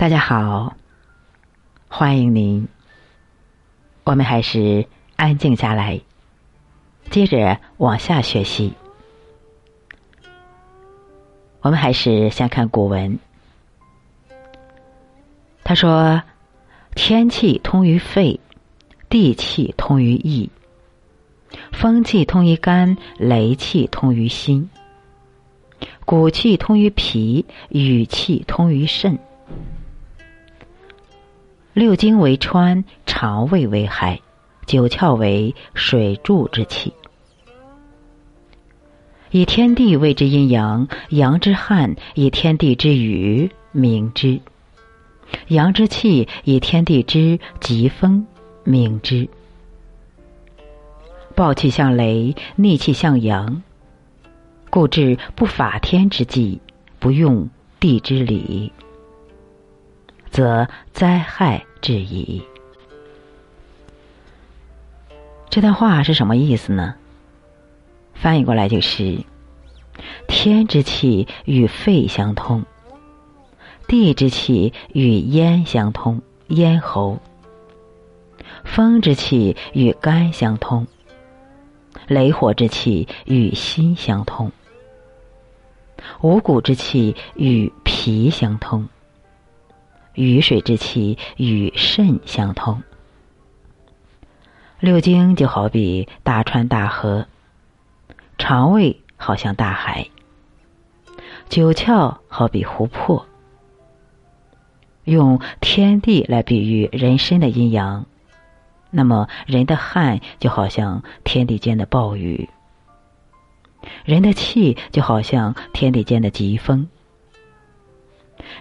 大家好，欢迎您。我们还是安静下来，接着往下学习。我们还是先看古文。他说：“天气通于肺，地气通于意，风气通于肝，雷气通于心，骨气通于脾，雨气通于肾。六经为川，肠胃为海，九窍为水柱之气。以天地谓之阴阳，阳之汉以天地之雨名之。”阳之气以天地之疾风命之，暴气向雷，逆气向阳，故治不法天之际，不用地之理，则灾害质疑。这段话是什么意思呢？翻译过来就是：天之气与肺相通。地之气与咽相通，咽喉；风之气与肝相通，雷火之气与心相通；五谷之气与脾相通，雨水之气与肾相通。六经就好比大川大河，肠胃好像大海，九窍好比湖泊。用天地来比喻人身的阴阳，那么人的汗就好像天地间的暴雨，人的气就好像天地间的疾风，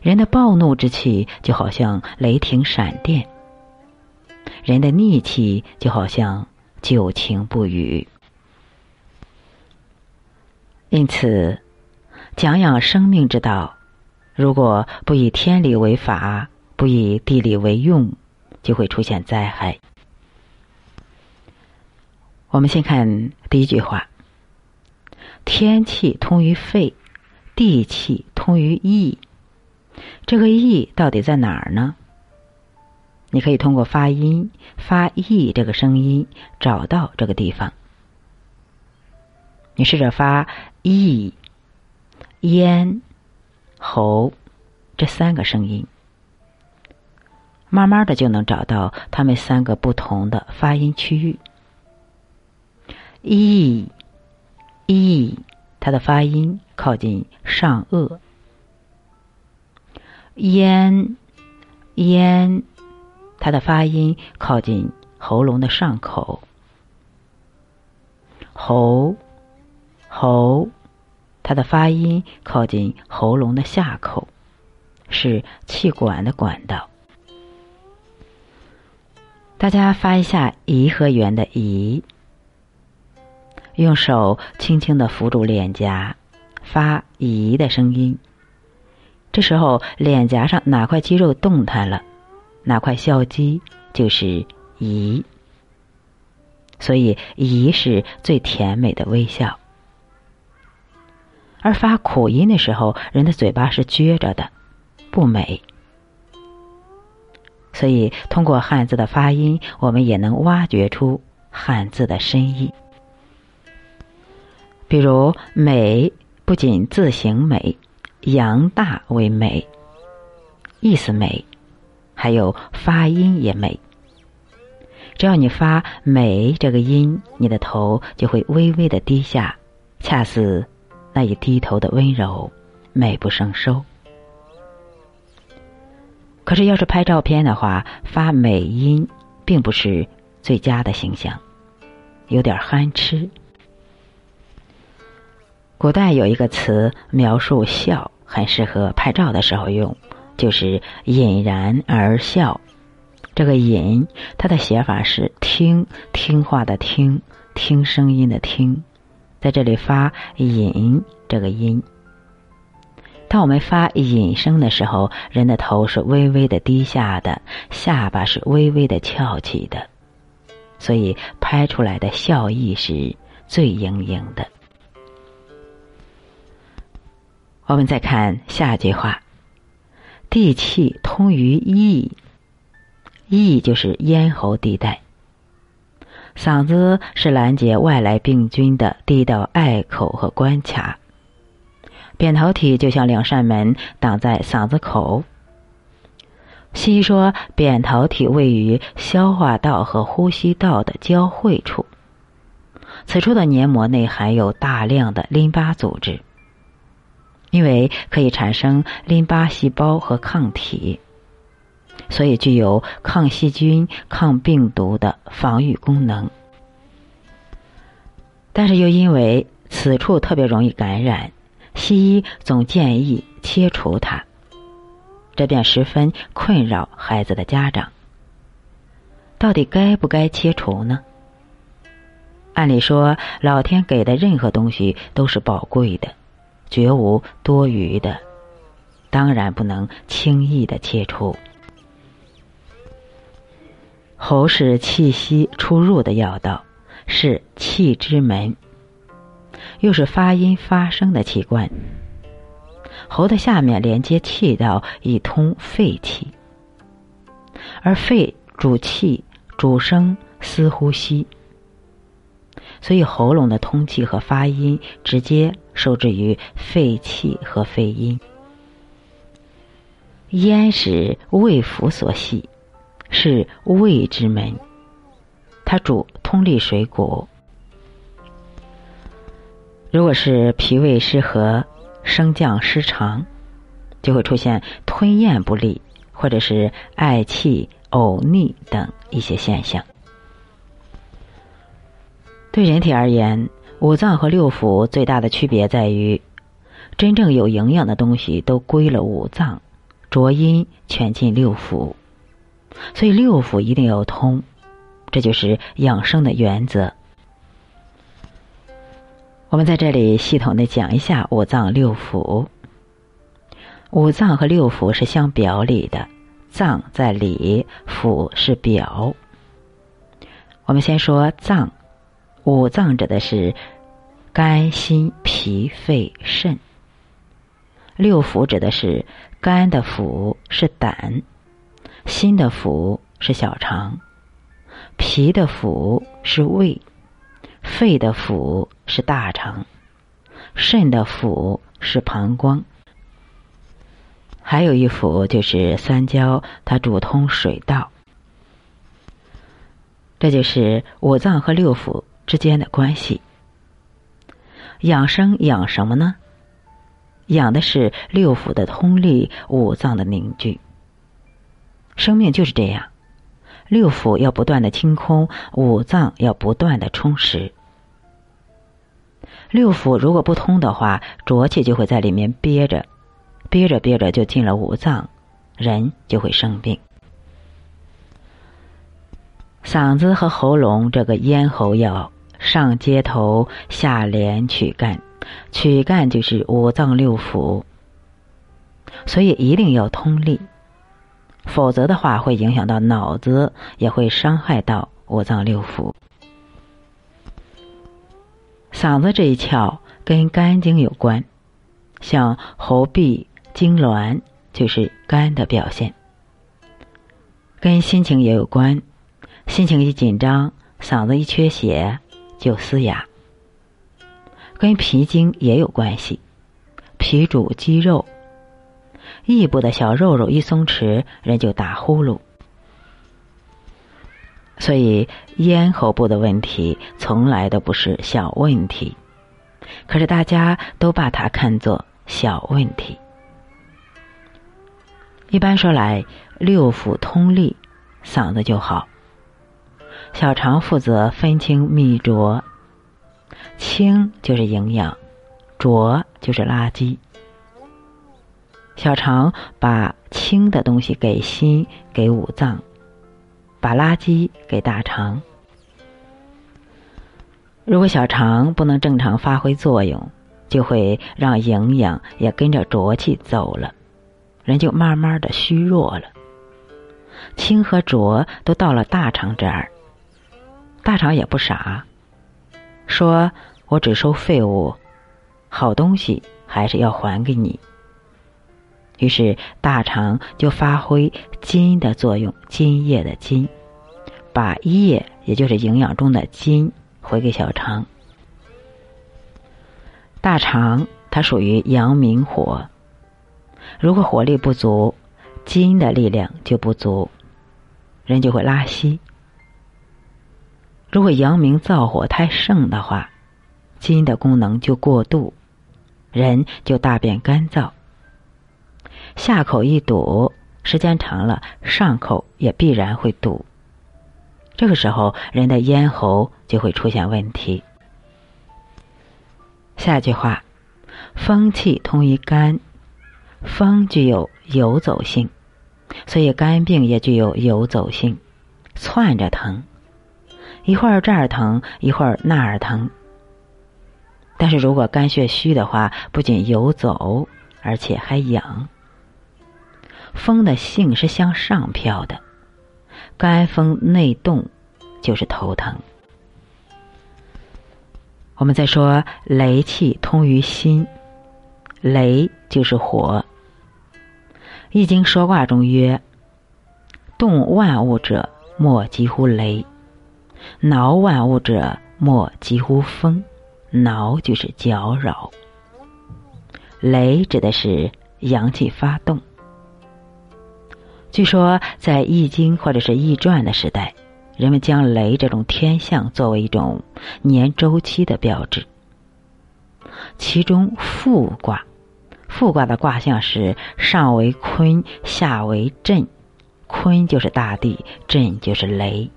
人的暴怒之气就好像雷霆闪电，人的逆气就好像久晴不雨。因此，讲养生命之道。如果不以天理为法，不以地理为用，就会出现灾害。我们先看第一句话：天气通于肺，地气通于意。这个意到底在哪儿呢？你可以通过发音发意这个声音找到这个地方。你试着发意，咽。喉，这三个声音，慢慢的就能找到它们三个不同的发音区域。e e，它的发音靠近上颚。咽咽，它的发音靠近喉咙的上口。喉喉。它的发音靠近喉咙的下口，是气管的管道。大家发一下“颐和园”的“颐”，用手轻轻的扶住脸颊，发“颐”的声音。这时候脸颊上哪块肌肉动弹了，哪块笑肌就是“颐”。所以“颐”是最甜美的微笑。而发苦音的时候，人的嘴巴是撅着的，不美。所以，通过汉字的发音，我们也能挖掘出汉字的深意。比如“美”不仅字形美，扬大为美，意思美，还有发音也美。只要你发“美”这个音，你的头就会微微的低下，恰似。那一低头的温柔，美不胜收。可是，要是拍照片的话，发美音并不是最佳的形象，有点憨痴。古代有一个词描述笑，很适合拍照的时候用，就是“隐然而笑”。这个“隐”，它的写法是听听话的听，听声音的听。在这里发“引”这个音。当我们发引声的时候，人的头是微微的低下的，下巴是微微的翘起的，所以拍出来的笑意是最盈盈的。我们再看下一句话：“地气通于翼，翼就是咽喉地带。嗓子是拦截外来病菌的第一道隘口和关卡。扁桃体就像两扇门，挡在嗓子口。西医说，扁桃体位于消化道和呼吸道的交汇处，此处的黏膜内含有大量的淋巴组织，因为可以产生淋巴细胞和抗体，所以具有抗细菌、抗病毒的防御功能。但是又因为此处特别容易感染，西医总建议切除它。这便十分困扰孩子的家长。到底该不该切除呢？按理说，老天给的任何东西都是宝贵的，绝无多余的，当然不能轻易的切除。喉是气息出入的要道，是气之门，又是发音发声的器官。喉的下面连接气道，以通肺气，而肺主气、主声、司呼吸，所以喉咙的通气和发音直接受制于肺气和肺音。咽是胃腑所系，是胃之门，它主通利水谷。如果是脾胃失和。升降失常，就会出现吞咽不利，或者是嗳气、呕逆等一些现象。对人体而言，五脏和六腑最大的区别在于，真正有营养的东西都归了五脏，浊阴全进六腑，所以六腑一定要通，这就是养生的原则。我们在这里系统的讲一下五脏六腑。五脏和六腑是相表里的，脏在里，腑是表。我们先说脏，五脏指的是肝、心、脾、肺、肾。六腑指的是肝的腑是胆，心的腑是小肠，脾的腑是胃。肺的腑是大肠，肾的腑是膀胱，还有一腑就是三焦，它主通水道。这就是五脏和六腑之间的关系。养生养什么呢？养的是六腑的通力，五脏的凝聚。生命就是这样。六腑要不断的清空，五脏要不断的充实。六腑如果不通的话，浊气就会在里面憋着，憋着憋着就进了五脏，人就会生病。嗓子和喉咙这个咽喉要上接头，下连曲干，曲干就是五脏六腑，所以一定要通利。否则的话，会影响到脑子，也会伤害到五脏六腑。嗓子这一窍跟肝经有关，像喉痹、痉挛就是肝的表现。跟心情也有关，心情一紧张，嗓子一缺血就嘶哑。跟脾经也有关系，脾主肌肉。腋部的小肉肉一松弛，人就打呼噜。所以咽喉部的问题从来都不是小问题，可是大家都把它看作小问题。一般说来，六腑通利，嗓子就好。小肠负责分清密浊，清就是营养，浊就是垃圾。小肠把清的东西给心，给五脏；把垃圾给大肠。如果小肠不能正常发挥作用，就会让营养也跟着浊气走了，人就慢慢的虚弱了。清和浊都到了大肠这儿，大肠也不傻，说我只收废物，好东西还是要还给你。于是大肠就发挥金的作用，津液的津，把液也就是营养中的津回给小肠。大肠它属于阳明火，如果火力不足，金的力量就不足，人就会拉稀。如果阳明燥火太盛的话，津的功能就过度，人就大便干燥。下口一堵，时间长了，上口也必然会堵。这个时候，人的咽喉就会出现问题。下句话，风气通于肝，风具有游走性，所以肝病也具有游走性，窜着疼，一会儿这儿疼，一会儿那儿疼。但是如果肝血虚的话，不仅游走，而且还痒。风的性是向上飘的，肝风内动，就是头疼。我们再说雷气通于心，雷就是火。易经说卦中曰：“动万物者，莫急乎雷；挠万物者，莫急乎风。挠就是搅扰，雷指的是阳气发动。据说在《易经》或者是《易传》的时代。”人们将雷这种天象作为一种年周期的标志。其中复卦，复卦的卦象是上为坤，下为震。坤就是大地，震就是雷。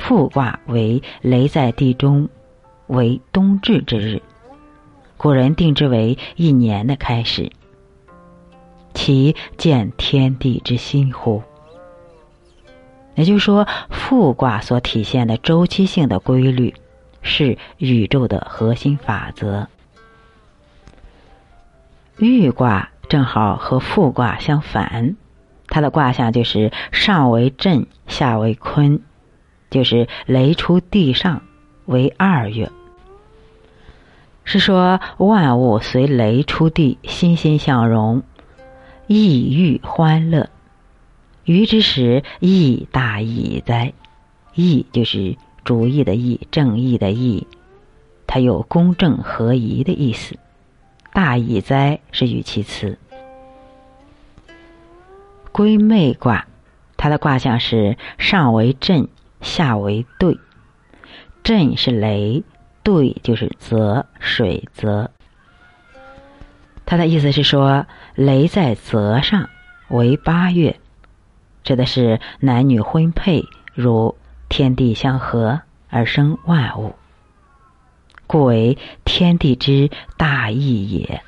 复卦为雷在地中，为冬至之日，古人定之为一年的开始。其见天地之心乎？也就是说，复卦所体现的周期性的规律，是宇宙的核心法则。豫卦正好和复卦相反，它的卦象就是上为震，下为坤，就是雷出地上为二月。是说万物随雷出地，欣欣向荣，意欲欢乐。余之时，义大矣哉！义就是主义的义，正义的义，它有公正合宜的意思。大矣哉是语气词。归妹卦，它的卦象是上为震，下为兑。震是雷，兑就是泽水泽。它的意思是说，雷在泽上为八月。指的是男女婚配，如天地相合而生万物，故为天地之大义也。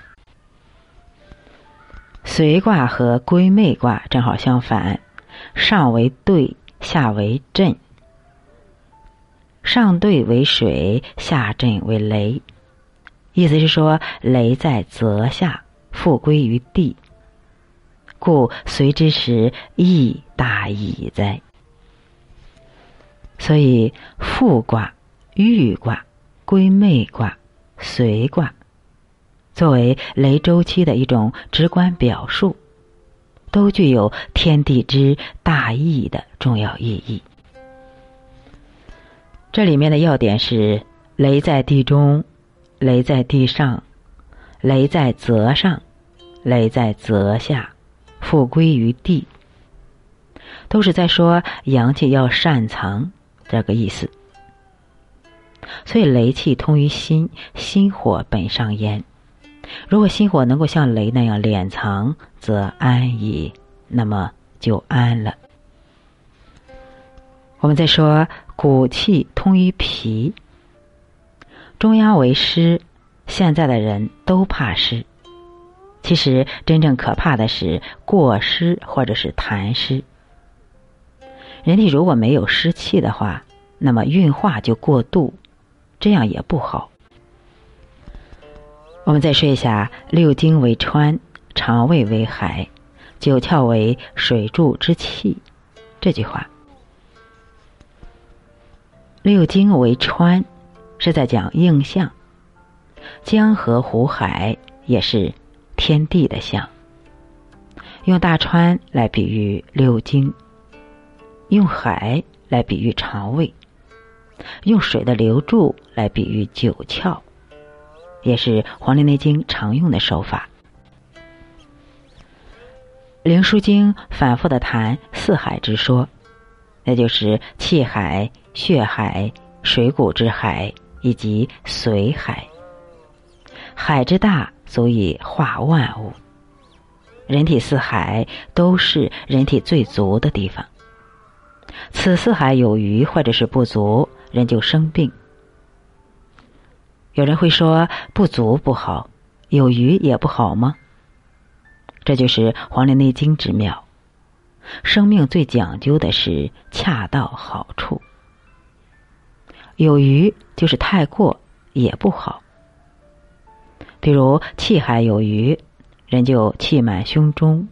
随卦和归妹卦正好相反，上为兑，下为震。上兑为水，下震为雷，意思是说雷在泽下，复归于地。故随之时，亦大矣哉。所以复卦、豫卦、归妹卦、随卦，作为雷周期的一种直观表述，都具有天地之大义的重要意义。这里面的要点是：雷在地中，雷在地上，雷在泽上，雷在泽下。复归于地，都是在说阳气要善藏这个意思。所以雷气通于心，心火本上焉。如果心火能够像雷那样敛藏，则安矣，那么就安了。我们再说骨气通于脾，中央为湿，现在的人都怕湿。其实，真正可怕的是过湿或者是痰湿。人体如果没有湿气的话，那么运化就过度，这样也不好。我们再说一下：六经为川，肠胃为海，九窍为水柱之气。这句话，六经为川，是在讲应象。江河湖海也是。天地的象，用大川来比喻六经，用海来比喻肠胃，用水的流注来比喻九窍，也是《黄帝内经》常用的手法。《灵枢经》反复的谈四海之说，那就是气海、血海、水谷之海以及髓海。海之大，足以化万物。人体四海都是人体最足的地方。此四海有余或者是不足，人就生病。有人会说不足不好，有余也不好吗？这就是《黄帝内经》之妙。生命最讲究的是恰到好处。有余就是太过也不好。比如气海有余。人就气满胸中，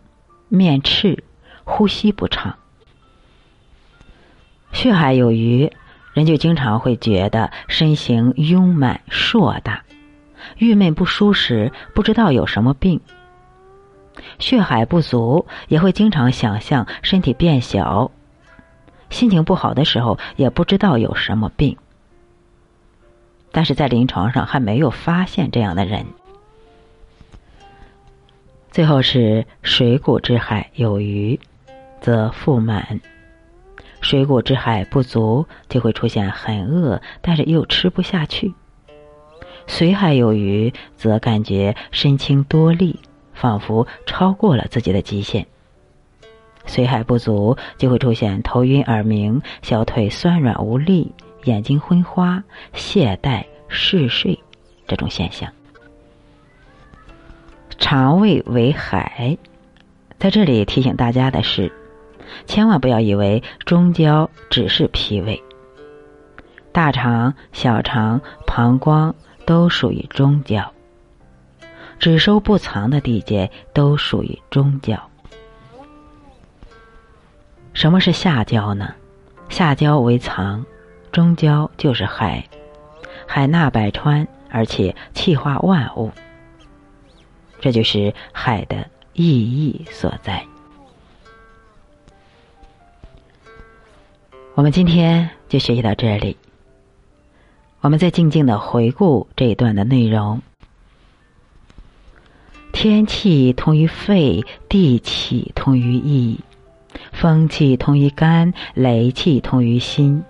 面赤，呼吸不畅；血海有余，人就经常会觉得身形慵满硕大，郁闷不舒时，不知道有什么病。血海不足，也会经常想象身体变小，心情不好的时候也不知道有什么病。但是在临床上还没有发现这样的人。最后是水谷之海有余，则腹满；水谷之海不足，就会出现很饿，但是又吃不下去。髓海有余，则感觉身轻多力，仿佛超过了自己的极限。髓海不足，就会出现头晕耳鸣、小腿酸软无力、眼睛昏花、懈怠嗜睡这种现象。肠胃为海，在这里提醒大家的是，千万不要以为中焦只是脾胃，大肠、小肠、膀胱都属于中焦，只收不藏的地界都属于中焦。什么是下焦呢？下焦为藏，中焦就是海，海纳百川，而且气化万物。这就是海的意义所在。我们今天就学习到这里。我们再静静的回顾这一段的内容：天气通于肺，地气通于意，风气通于肝，雷气通于心，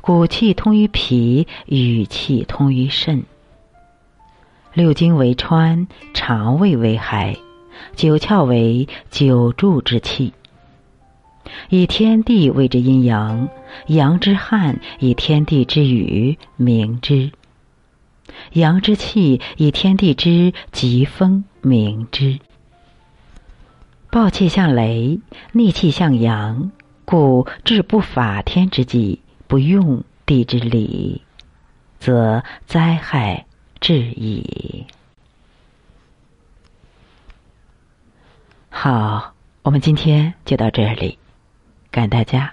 骨气通于脾，雨气通于肾。六经为川，肠胃为海，九窍为九柱之气。以天地谓之阴阳，阳之汗以天地之雨名之；阳之气以天地之极风明之。暴气向雷，逆气向阳，故治不法天之际，不用地之理，则灾害。致矣。好，我们今天就到这里，感谢大家。